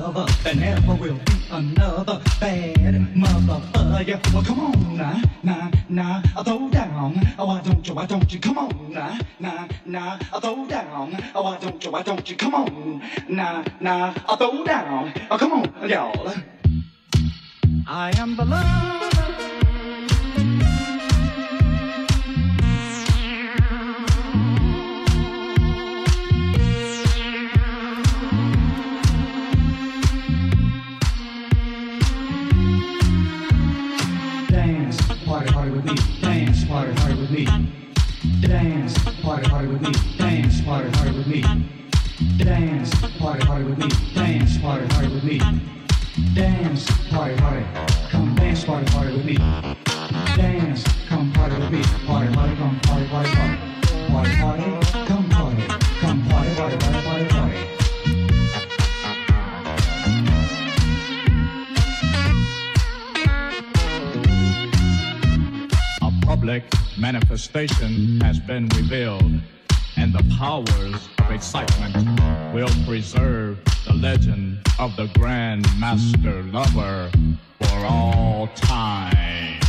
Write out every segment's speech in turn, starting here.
lover. There never will be another bad motherfucker. Well, come on now, nah, nah, nah, throw down. Oh, why don't you, why don't you? Come on now, nah, nah, nah, throw down. Oh, why don't you, why don't you? Come on, nah, nah, throw down. Oh, come on, y'all. I am the love. Hollywood Eats. station has been revealed, and the powers of excitement will preserve the legend of the Grand Master Lover for all times.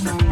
Bye.